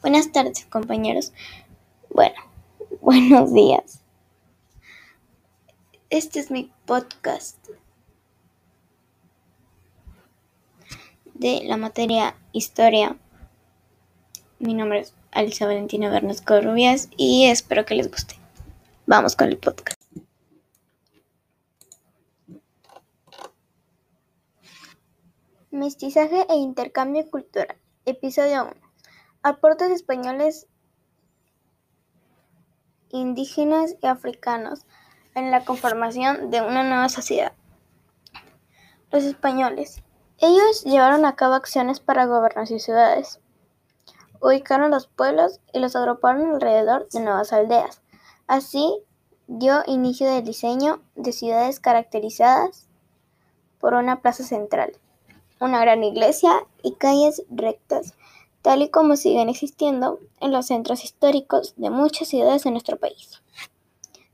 Buenas tardes, compañeros. Bueno, buenos días. Este es mi podcast de la materia Historia. Mi nombre es Alisa Valentina Bernasco Rubias y espero que les guste. Vamos con el podcast. Mestizaje e intercambio cultural. Episodio 1. Aportes españoles, indígenas y africanos en la conformación de una nueva sociedad. Los españoles. Ellos llevaron a cabo acciones para gobernar sus ciudades. Ubicaron los pueblos y los agruparon alrededor de nuevas aldeas. Así dio inicio el diseño de ciudades caracterizadas por una plaza central, una gran iglesia y calles rectas tal y como siguen existiendo en los centros históricos de muchas ciudades de nuestro país.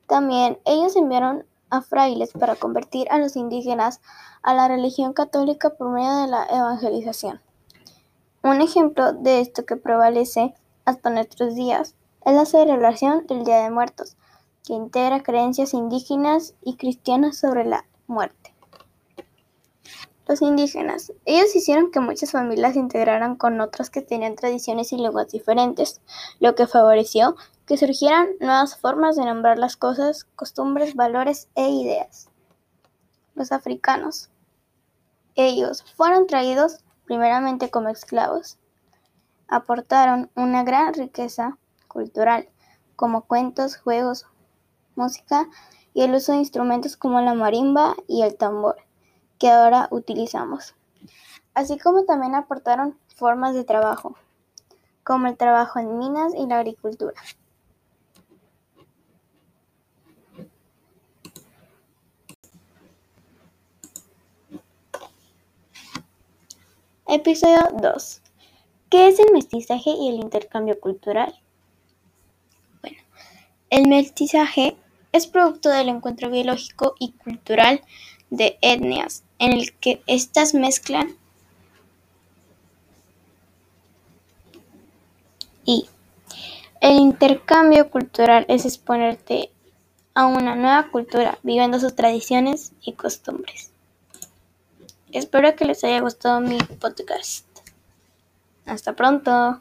También ellos enviaron a frailes para convertir a los indígenas a la religión católica por medio de la evangelización. Un ejemplo de esto que prevalece hasta nuestros días es la celebración del Día de Muertos, que integra creencias indígenas y cristianas sobre la muerte. Los indígenas. Ellos hicieron que muchas familias se integraran con otras que tenían tradiciones y lenguas diferentes, lo que favoreció que surgieran nuevas formas de nombrar las cosas, costumbres, valores e ideas. Los africanos. Ellos fueron traídos primeramente como esclavos. Aportaron una gran riqueza cultural, como cuentos, juegos, música y el uso de instrumentos como la marimba y el tambor que ahora utilizamos, así como también aportaron formas de trabajo, como el trabajo en minas y la agricultura. Episodio 2. ¿Qué es el mestizaje y el intercambio cultural? Bueno, el mestizaje es producto del encuentro biológico y cultural de etnias en el que éstas mezclan y el intercambio cultural es exponerte a una nueva cultura, viviendo sus tradiciones y costumbres. Espero que les haya gustado mi podcast. Hasta pronto.